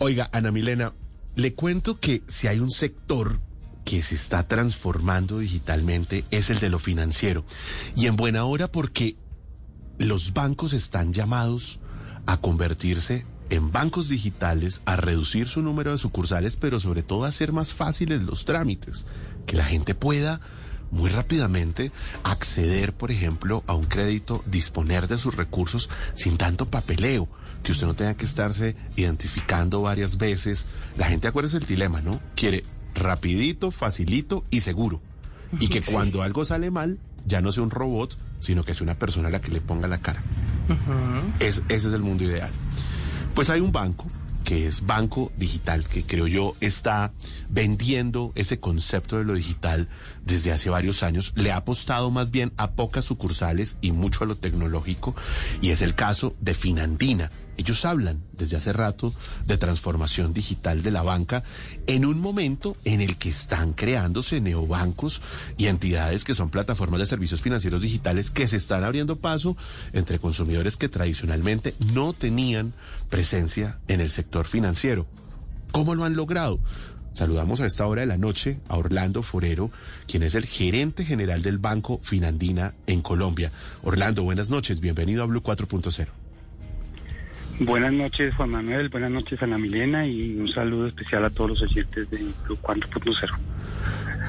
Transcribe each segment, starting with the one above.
Oiga, Ana Milena, le cuento que si hay un sector que se está transformando digitalmente es el de lo financiero. Y en buena hora porque los bancos están llamados a convertirse en bancos digitales, a reducir su número de sucursales, pero sobre todo a hacer más fáciles los trámites, que la gente pueda muy rápidamente acceder, por ejemplo, a un crédito, disponer de sus recursos sin tanto papeleo, que usted no tenga que estarse identificando varias veces. La gente, acuérdese el dilema, ¿no? Quiere rapidito, facilito y seguro. Y que cuando algo sale mal, ya no sea un robot, sino que sea una persona a la que le ponga la cara. es, ese es el mundo ideal. Pues hay un banco que es Banco Digital, que creo yo está vendiendo ese concepto de lo digital desde hace varios años. Le ha apostado más bien a pocas sucursales y mucho a lo tecnológico, y es el caso de Finandina ellos hablan desde hace rato de transformación digital de la banca en un momento en el que están creándose neobancos y entidades que son plataformas de servicios financieros digitales que se están abriendo paso entre consumidores que tradicionalmente no tenían presencia en el sector financiero. ¿Cómo lo han logrado? Saludamos a esta hora de la noche a Orlando Forero, quien es el gerente general del Banco Finandina en Colombia. Orlando, buenas noches, bienvenido a Blue 4.0. Buenas noches, Juan Manuel. Buenas noches, Ana Milena. Y un saludo especial a todos los oyentes de Club 4.0.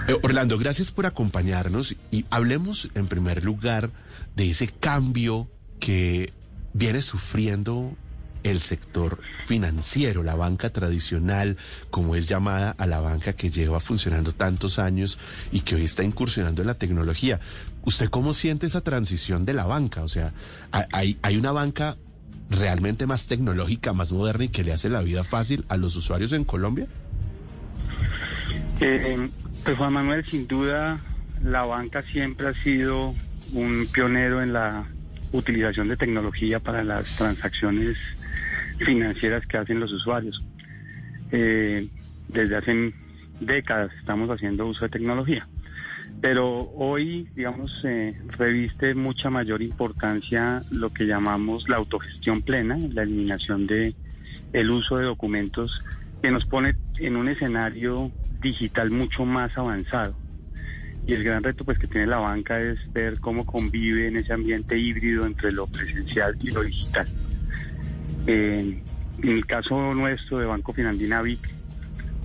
Eh, Orlando, gracias por acompañarnos y hablemos en primer lugar de ese cambio que viene sufriendo el sector financiero, la banca tradicional, como es llamada a la banca que lleva funcionando tantos años y que hoy está incursionando en la tecnología. ¿Usted cómo siente esa transición de la banca? O sea, hay, hay una banca realmente más tecnológica, más moderna y que le hace la vida fácil a los usuarios en Colombia? Eh, pues Juan Manuel, sin duda, la banca siempre ha sido un pionero en la utilización de tecnología para las transacciones financieras que hacen los usuarios. Eh, desde hace décadas estamos haciendo uso de tecnología. Pero hoy, digamos, eh, reviste mucha mayor importancia lo que llamamos la autogestión plena, la eliminación de el uso de documentos que nos pone en un escenario digital mucho más avanzado. Y el gran reto pues que tiene la banca es ver cómo convive en ese ambiente híbrido entre lo presencial y lo digital. Eh, en el caso nuestro de Banco Finandina VIC,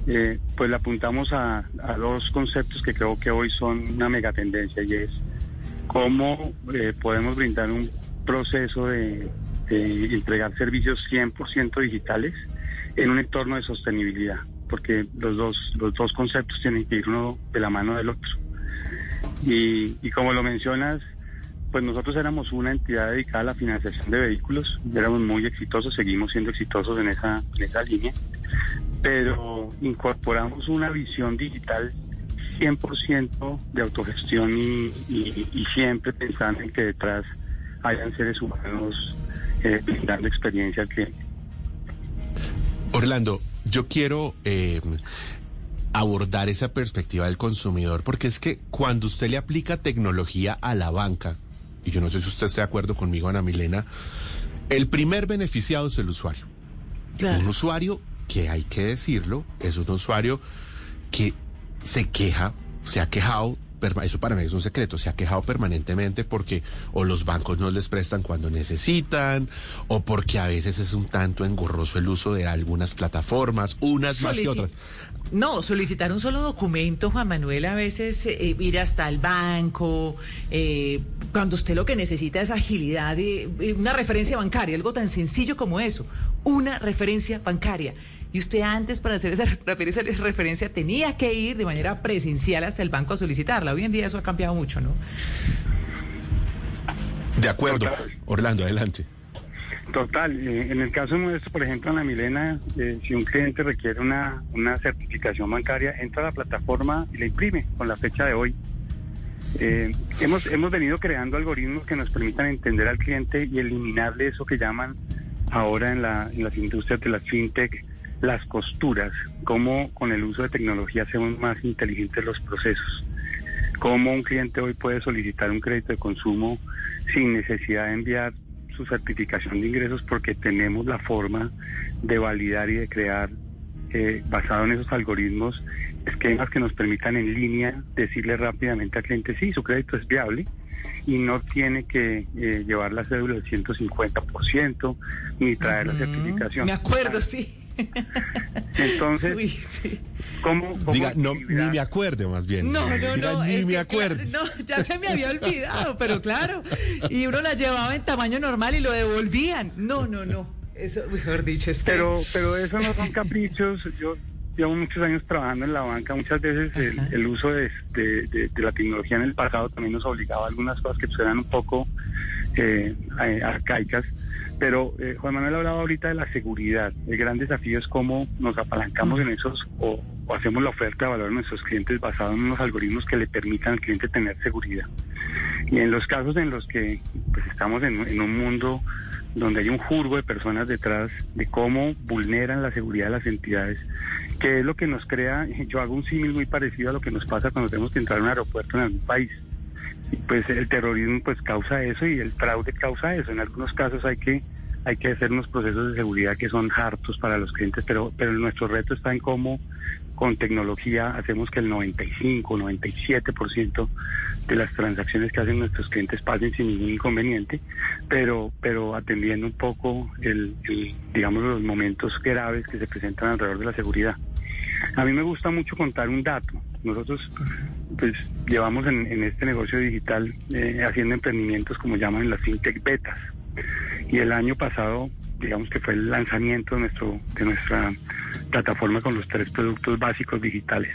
eh, pues le apuntamos a, dos conceptos que creo que hoy son una megatendencia y es cómo eh, podemos brindar un proceso de, entregar servicios 100% digitales en un entorno de sostenibilidad, porque los dos, los dos conceptos tienen que ir uno de la mano del otro. Y, y como lo mencionas, pues nosotros éramos una entidad dedicada a la financiación de vehículos, éramos muy exitosos, seguimos siendo exitosos en esa, en esa línea, pero incorporamos una visión digital 100% de autogestión y, siempre pensando en que detrás hayan seres humanos eh, brindando experiencia al cliente. Orlando, yo quiero eh, abordar esa perspectiva del consumidor, porque es que cuando usted le aplica tecnología a la banca, y yo no sé si usted está de acuerdo conmigo, Ana Milena, el primer beneficiado es el usuario. Un usuario que hay que decirlo, es un usuario que se queja, se ha quejado, eso para mí es un secreto, se ha quejado permanentemente porque o los bancos no les prestan cuando necesitan, o porque a veces es un tanto engorroso el uso de algunas plataformas, unas más que otras. No, solicitar un solo documento, Juan Manuel, a veces eh, ir hasta el banco, eh, cuando usted lo que necesita es agilidad, y, una referencia bancaria, algo tan sencillo como eso, una referencia bancaria. Y usted antes para hacer esa referencia, tenía que ir de manera presencial hasta el banco a solicitarla. Hoy en día eso ha cambiado mucho, ¿no? De acuerdo. Orlando, adelante. Total. Eh, en el caso nuestro, por ejemplo, en la Milena, eh, si un cliente requiere una, una certificación bancaria, entra a la plataforma y la imprime con la fecha de hoy. Eh, hemos, hemos venido creando algoritmos que nos permitan entender al cliente y eliminarle eso que llaman ahora en, la, en las industrias de las fintech las costuras, cómo con el uso de tecnología hacemos más inteligentes los procesos, cómo un cliente hoy puede solicitar un crédito de consumo sin necesidad de enviar su certificación de ingresos porque tenemos la forma de validar y de crear, eh, basado en esos algoritmos, esquemas que nos permitan en línea decirle rápidamente al cliente, sí, su crédito es viable y no tiene que eh, llevar la cédula del 150% ni traer la certificación. Me acuerdo, sí. Entonces, ¿cómo, Diga, no, ni me acuerdo más bien. No, no, no. ni me acuerdo. no, ya se me había olvidado, pero claro. Y uno la llevaba en tamaño normal y lo devolvían. No, no, no. Eso, mejor dicho, es que... Pero, pero eso no son caprichos. Yo llevo muchos años trabajando en la banca. Muchas veces el, el, uso de, de, de, la tecnología en el pasado también nos obligaba a algunas cosas que eran un poco eh, arcaicas pero eh, Juan Manuel hablaba ahorita de la seguridad. El gran desafío es cómo nos apalancamos en esos o, hacemos la oferta de valor a nuestros clientes basado en unos algoritmos que le permitan al cliente tener seguridad. Y en los casos en los que pues, estamos en, un mundo donde hay un jurgo de personas detrás de cómo vulneran la seguridad de las entidades, que es lo que nos crea, yo hago un símil muy parecido a lo que nos pasa cuando tenemos que entrar a un aeropuerto en algún país pues el terrorismo pues causa eso y el fraude causa eso. En algunos casos hay que hay que hacer unos procesos de seguridad que son hartos para los clientes, pero pero nuestro reto está en cómo con tecnología hacemos que el 95, 97% de las transacciones que hacen nuestros clientes pasen sin ningún inconveniente, pero pero atendiendo un poco el, digamos los momentos graves que se presentan alrededor de la seguridad. A mí me gusta mucho contar un dato. Nosotros pues llevamos en, en este negocio digital eh, haciendo emprendimientos como llaman las fintech betas. Y el año pasado, digamos que fue el lanzamiento de, nuestro, de nuestra plataforma con los tres productos básicos digitales.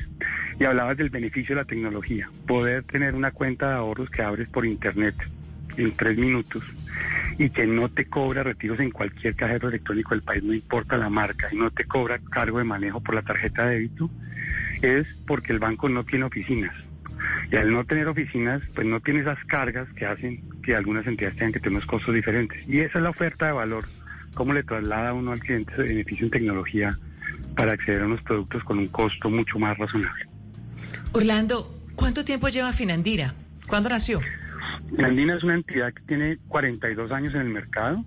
Y hablabas del beneficio de la tecnología. Poder tener una cuenta de ahorros que abres por internet en tres minutos y que no te cobra retiros en cualquier cajero electrónico del país, no importa la marca, y no te cobra cargo de manejo por la tarjeta de débito, es porque el banco no tiene oficinas. Y al no tener oficinas, pues no tiene esas cargas que hacen que algunas entidades tengan que tener unos costos diferentes. Y esa es la oferta de valor, cómo le traslada uno al cliente ese beneficio en tecnología para acceder a unos productos con un costo mucho más razonable. Orlando, ¿cuánto tiempo lleva Finandira? ¿Cuándo nació? Andina es una entidad que tiene 42 años en el mercado,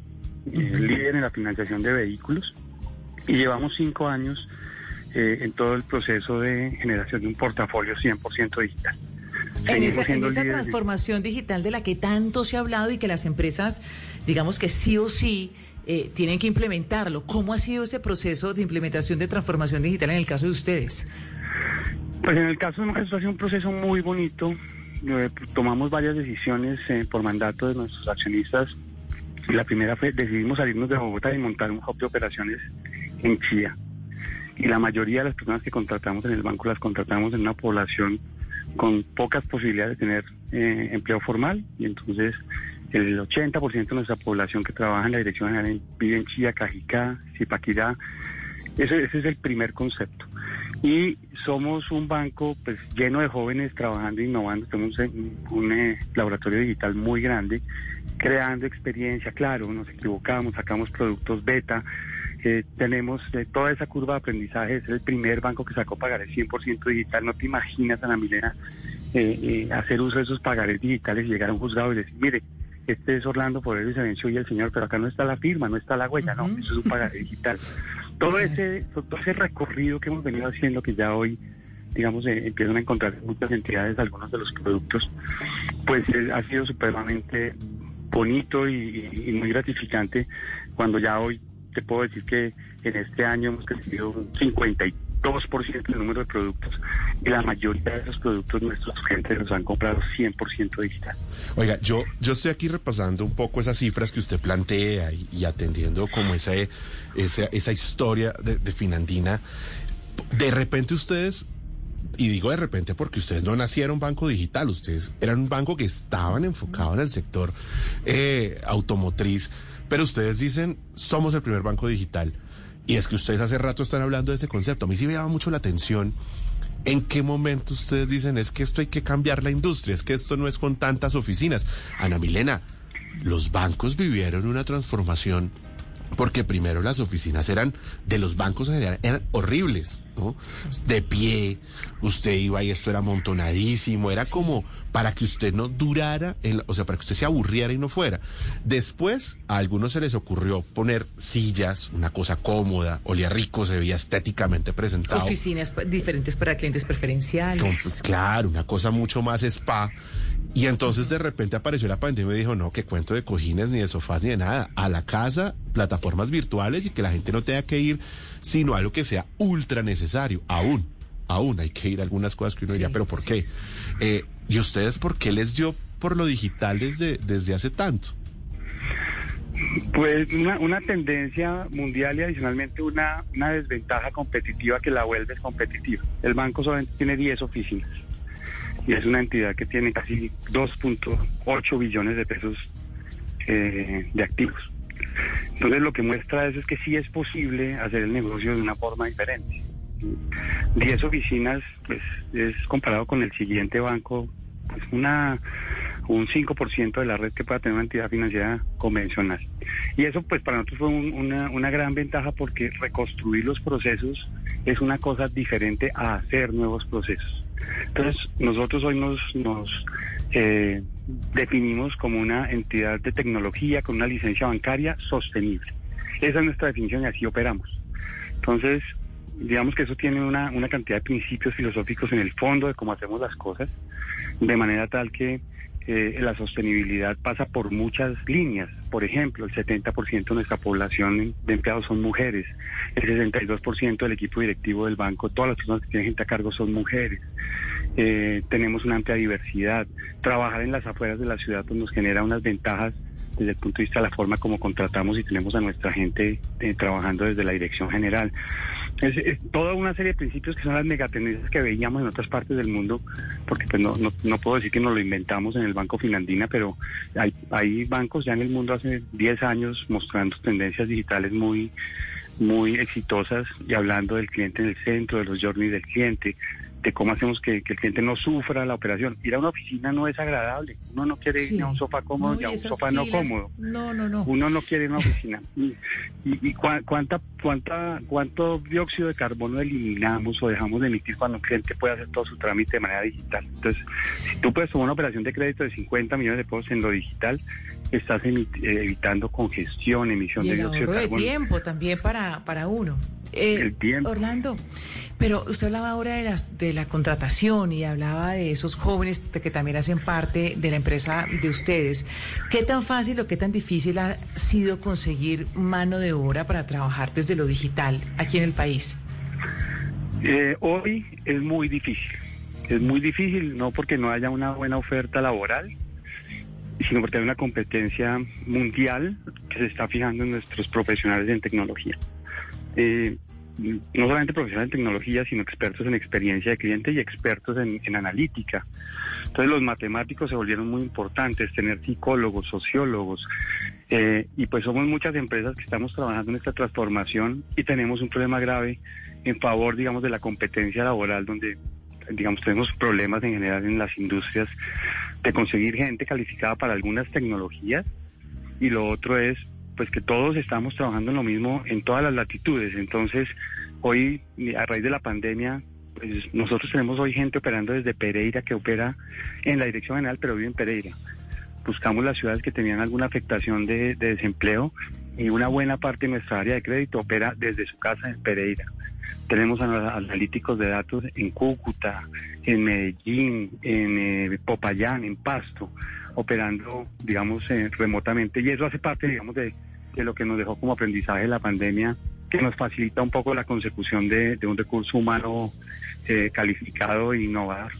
eh, líder en la financiación de vehículos, y llevamos cinco años eh, en todo el proceso de generación de un portafolio 100% digital. En esa, en esa transformación digital de la que tanto se ha hablado y que las empresas, digamos que sí o sí, eh, tienen que implementarlo. ¿Cómo ha sido ese proceso de implementación de transformación digital en el caso de ustedes? Pues en el caso de nosotros ha sido un proceso muy bonito, eh, tomamos varias decisiones eh, por mandato de nuestros accionistas. La primera fue, decidimos salirnos de Bogotá y montar un hub de operaciones en Chía. Y la mayoría de las personas que contratamos en el banco las contratamos en una población con pocas posibilidades de tener eh, empleo formal. Y entonces el 80% de nuestra población que trabaja en la Dirección General vive en Chía, Cajicá, Zipaquirá. Ese, ese es el primer concepto y somos un banco pues lleno de jóvenes trabajando e innovando. Tenemos un, un eh, laboratorio digital muy grande, creando experiencia, claro, nos equivocamos, sacamos productos beta, eh, tenemos eh, toda esa curva de aprendizaje, es el primer banco que sacó pagarés 100% digital, no te imaginas, Ana Milena, hacer uso de esos pagarés digitales y llegar a un juzgado y decir, mire, este es Orlando por y se venció y el señor, pero acá no está la firma, no está la huella, no, eso es un pagaré digital. Todo ese, todo ese recorrido que hemos venido haciendo, que ya hoy, digamos, eh, empiezan a encontrar muchas entidades algunos de los productos, pues eh, ha sido supremamente bonito y, y, muy gratificante cuando ya hoy te puedo decir que en este año hemos crecido un 52% el número de productos y la mayoría de esos productos nuestros clientes los han comprado 100% digital. Oiga, yo, yo estoy aquí repasando un poco esas cifras que usted plantea y, atendiendo como esa, esa, esa historia de, Finandina. De repente ustedes y digo de repente porque ustedes no nacieron banco digital, ustedes eran un banco que estaban enfocados en el sector eh, automotriz, pero ustedes dicen, somos el primer banco digital. Y es que ustedes hace rato están hablando de ese concepto. A mí sí me llama mucho la atención. ¿En qué momento ustedes dicen es que esto hay que cambiar la industria? Es que esto no es con tantas oficinas. Ana Milena, los bancos vivieron una transformación porque primero las oficinas eran de los bancos en general eran horribles, ¿no? De pie, usted iba y esto era amontonadísimo, era como para que usted no durara, o sea, para que usted se aburriera y no fuera. Después a algunos se les ocurrió poner sillas, una cosa cómoda, olía rico, se veía estéticamente presentado. Oficinas diferentes para clientes preferenciales. Claro, una cosa mucho más spa. Y entonces de repente apareció la pandemia y dijo, no, que cuento de cojines, ni de sofás, ni de nada. A la casa, plataformas virtuales y que la gente no tenga que ir, sino a lo que sea ultra necesario. Aún, aún hay que ir a algunas cosas que uno diría, pero ¿por qué? Eh, ¿Y ustedes por qué les dio por lo digital desde, desde hace tanto? Pues una, una tendencia mundial y adicionalmente una, una desventaja competitiva que la vuelve competitiva. El banco solamente tiene 10 oficinas y es una entidad que tiene casi 2.8 billones de pesos eh, de activos. Entonces lo que muestra eso es que sí es posible hacer el negocio de una forma diferente. 10 oficinas, pues es comparado con el siguiente banco, pues una un 5% de la red que pueda tener una entidad financiera convencional. Y eso pues para nosotros fue una, una gran ventaja porque reconstruir los procesos es una cosa diferente a hacer nuevos procesos. Entonces nosotros hoy nos, nos eh, definimos como una entidad de tecnología con una licencia bancaria sostenible. Esa es nuestra definición y así operamos. Entonces, digamos que eso tiene una, una cantidad de principios filosóficos en el fondo de cómo hacemos las cosas, de manera tal que eh, la sostenibilidad pasa por muchas líneas. Por ejemplo, el 70% de nuestra población de empleados son mujeres, el 62% del equipo directivo del banco, todas las personas que tienen gente a cargo son mujeres. Eh, tenemos una amplia diversidad. Trabajar en las afueras de la ciudad pues, nos genera unas ventajas desde el punto de vista de la forma como contratamos y tenemos a nuestra gente eh, trabajando desde la dirección general. Es, toda una serie de principios que son las megatendencias que veíamos en otras partes del mundo, porque pues no, no, no puedo decir que nos lo inventamos en el Banco Finlandina, pero hay, hay bancos ya en el mundo hace 10 años mostrando tendencias digitales muy muy exitosas y hablando del cliente en el centro, de los journeys del cliente, de cómo hacemos que, el cliente no sufra la operación. Ir a una oficina no es agradable. Uno no quiere ir a un sofá cómodo y a un sofá no cómodo. No, no, no. Uno no quiere ir a una oficina. y, y, cuánta, cuánta, cuánto dióxido de carbono eliminamos o dejamos de emitir cuando un cliente puede hacer todo su trámite de manera digital. Entonces, si tú puedes tomar una operación de crédito de 50 millones de pesos en lo digital, estás evitando congestión, emisión de dióxido de carbono. de tiempo también para, para uno. Eh, el tiempo. Orlando, pero usted hablaba ahora de, las, de la contratación y hablaba de esos jóvenes que también hacen parte de la empresa de ustedes. ¿Qué tan fácil o qué tan difícil ha sido conseguir mano de obra para trabajar desde lo digital aquí en el país? Eh, hoy es muy difícil. Es muy difícil, no porque no haya una buena oferta laboral, sino porque hay una competencia mundial que se está fijando en nuestros profesionales en tecnología. Eh, no solamente profesionales en tecnología, sino expertos en experiencia de cliente y expertos en, analítica. Entonces los matemáticos se volvieron muy importantes, tener psicólogos, sociólogos, eh, y pues somos muchas empresas que estamos trabajando en esta transformación y tenemos un problema grave en favor, digamos, de la competencia laboral, donde, digamos, tenemos problemas en general en las industrias de conseguir gente calificada para algunas tecnologías y lo otro es pues que todos estamos trabajando en lo mismo en todas las latitudes. Entonces, hoy, a raíz de la pandemia, pues nosotros tenemos hoy gente operando desde Pereira, que opera en la dirección general, pero vive en Pereira. Buscamos las ciudades que tenían alguna afectación de, desempleo y una buena parte de nuestra área de crédito opera desde su casa en Pereira. Tenemos analíticos de datos en Cúcuta, en Medellín, en eh, Popayán, en Pasto operando, digamos, eh, remotamente. Y eso hace parte, digamos, de, lo que nos dejó como aprendizaje la pandemia, que nos facilita un poco la consecución de, un recurso humano eh, calificado e innovador.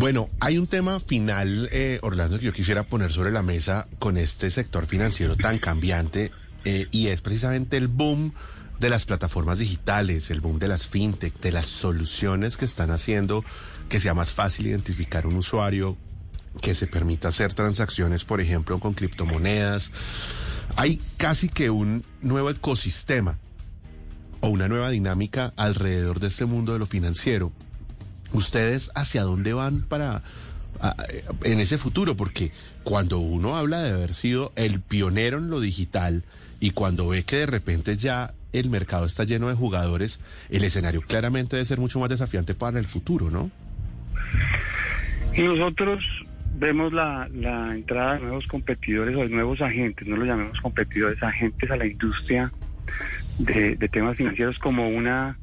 Bueno, hay un tema final, eh, Orlando, que yo quisiera poner sobre la mesa con este sector financiero tan cambiante y es precisamente el boom de las plataformas digitales, el boom de las fintech, de las soluciones que están haciendo que sea más fácil identificar un usuario, que se permita hacer transacciones, por ejemplo, con criptomonedas. Hay casi que un nuevo ecosistema o una nueva dinámica alrededor de este mundo de lo financiero. ¿Ustedes hacia dónde van para, en ese futuro, porque cuando uno habla de haber sido el pionero en lo digital y cuando ve que de repente ya el mercado está lleno de jugadores, el escenario claramente debe ser mucho más desafiante para el futuro, ¿no? Nosotros vemos la, entrada de nuevos competidores o de nuevos agentes, no lo llamemos competidores, agentes a la industria de temas financieros como una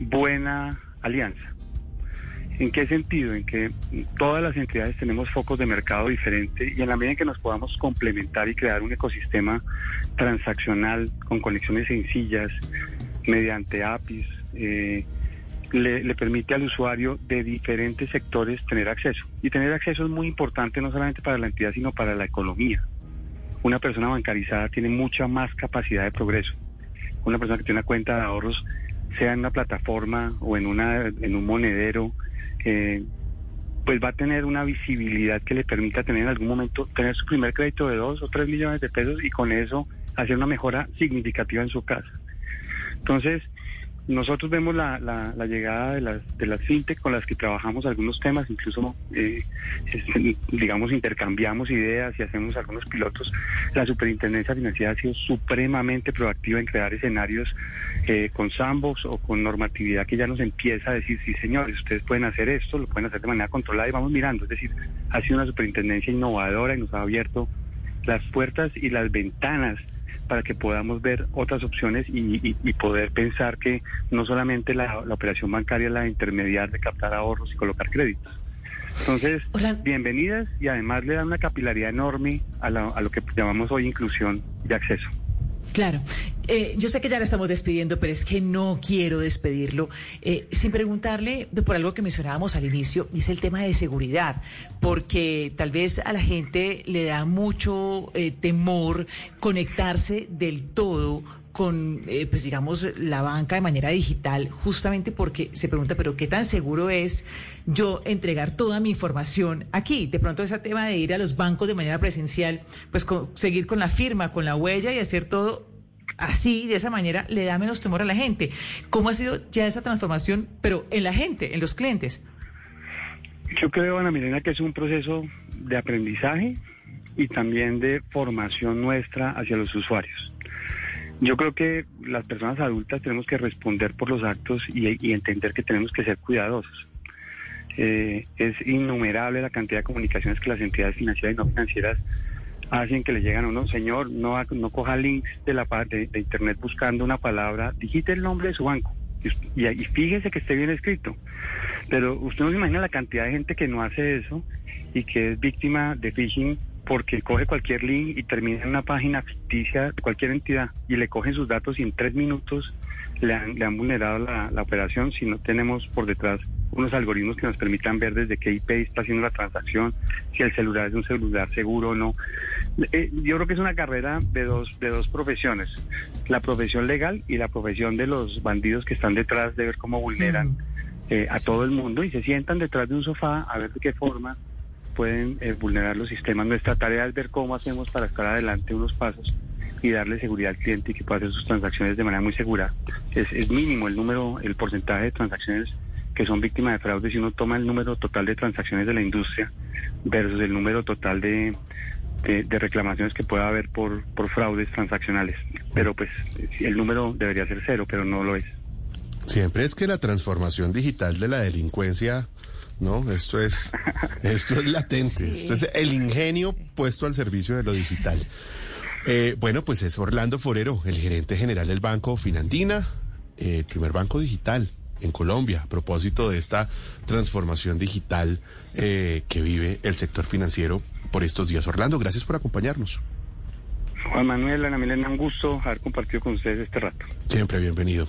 buena alianza. ¿En qué sentido? En que todas las entidades tenemos focos de mercado diferentes y en la medida en que nos podamos complementar y crear un ecosistema transaccional con conexiones sencillas mediante APIs, eh, le, permite al usuario de diferentes sectores tener acceso. Y tener acceso es muy importante no solamente para la entidad, sino para la economía. Una persona bancarizada tiene mucha más capacidad de progreso. Una persona que tiene una cuenta de ahorros, sea en una plataforma o en, una, en un monedero, eh, pues va a tener una visibilidad que le permita tener en algún momento, tener su primer crédito de dos o tres millones de pesos y con eso hacer una mejora significativa en su casa. Entonces, nosotros vemos la, la, llegada de las, de las fintech con las que trabajamos algunos temas, incluso, eh, digamos, intercambiamos ideas y hacemos algunos pilotos. La superintendencia financiera ha sido supremamente proactiva en crear escenarios eh, con sandbox o con normatividad que ya nos empieza a decir, sí, señores, ustedes pueden hacer esto, lo pueden hacer de manera controlada y vamos mirando. Es decir, ha sido una superintendencia innovadora y nos ha abierto las puertas y las ventanas para que podamos ver otras opciones y, poder pensar que no solamente la, operación bancaria es la de intermediar, de captar ahorros y colocar créditos. Entonces, bienvenidas y además le dan una capilaridad enorme a, a lo que llamamos hoy inclusión de acceso. Claro. Eh, yo sé que ya la estamos despidiendo, pero es que no quiero despedirlo eh, sin preguntarle por algo que mencionábamos al inicio, y es el tema de seguridad, porque tal vez a la gente le da mucho eh, temor conectarse del todo con, pues digamos, la banca de manera digital, justamente porque se pregunta, pero ¿qué tan seguro es yo entregar toda mi información aquí? De pronto ese tema de ir a los bancos de manera presencial, pues seguir con la firma, con la huella y hacer todo así, de esa manera, le da menos temor a la gente. ¿Cómo ha sido ya esa transformación, pero en la gente, en los clientes? Yo creo, Ana Milena, que es un proceso de aprendizaje y también de formación nuestra hacia los usuarios. Yo creo que las personas adultas tenemos que responder por los actos y, entender que tenemos que ser cuidadosos. Eh, es innumerable la cantidad de comunicaciones que las entidades financieras y no financieras hacen que le llegan a uno, señor, no, no coja links de, la, de, de internet buscando una palabra, digite el nombre de su banco y, y, fíjese que esté bien escrito. Pero usted no se imagina la cantidad de gente que no hace eso y que es víctima de phishing porque coge cualquier link y termina en una página ficticia de cualquier entidad y le cogen sus datos y en tres minutos le han, le han vulnerado la, la, operación si no tenemos por detrás unos algoritmos que nos permitan ver desde qué IP está haciendo la transacción, si el celular es un celular seguro o no. Eh, yo creo que es una carrera de dos, de dos profesiones, la profesión legal y la profesión de los bandidos que están detrás de ver cómo vulneran mm. eh, a todo el mundo y se sientan detrás de un sofá a ver de qué forma pueden eh, vulnerar los sistemas. Nuestra tarea es ver cómo hacemos para estar adelante unos pasos y darle seguridad al cliente y que pueda hacer sus transacciones de manera muy segura. Es, es mínimo el número, el porcentaje de transacciones que son víctimas de fraude si uno toma el número total de transacciones de la industria versus el número total de, de, reclamaciones que pueda haber por, por fraudes transaccionales. Pero pues el número debería ser cero, pero no lo es. Siempre es que la transformación digital de la delincuencia, ¿no? Esto es, esto es latente, esto es el ingenio puesto al servicio de lo digital. Eh, bueno, pues es Orlando Forero, el gerente general del Banco Finandina, eh, primer banco digital en Colombia a propósito de esta transformación digital eh, que vive el sector financiero por estos días. Orlando, gracias por acompañarnos. Juan Manuel, Ana Milena, un gusto haber compartido con ustedes este rato. Siempre bienvenido.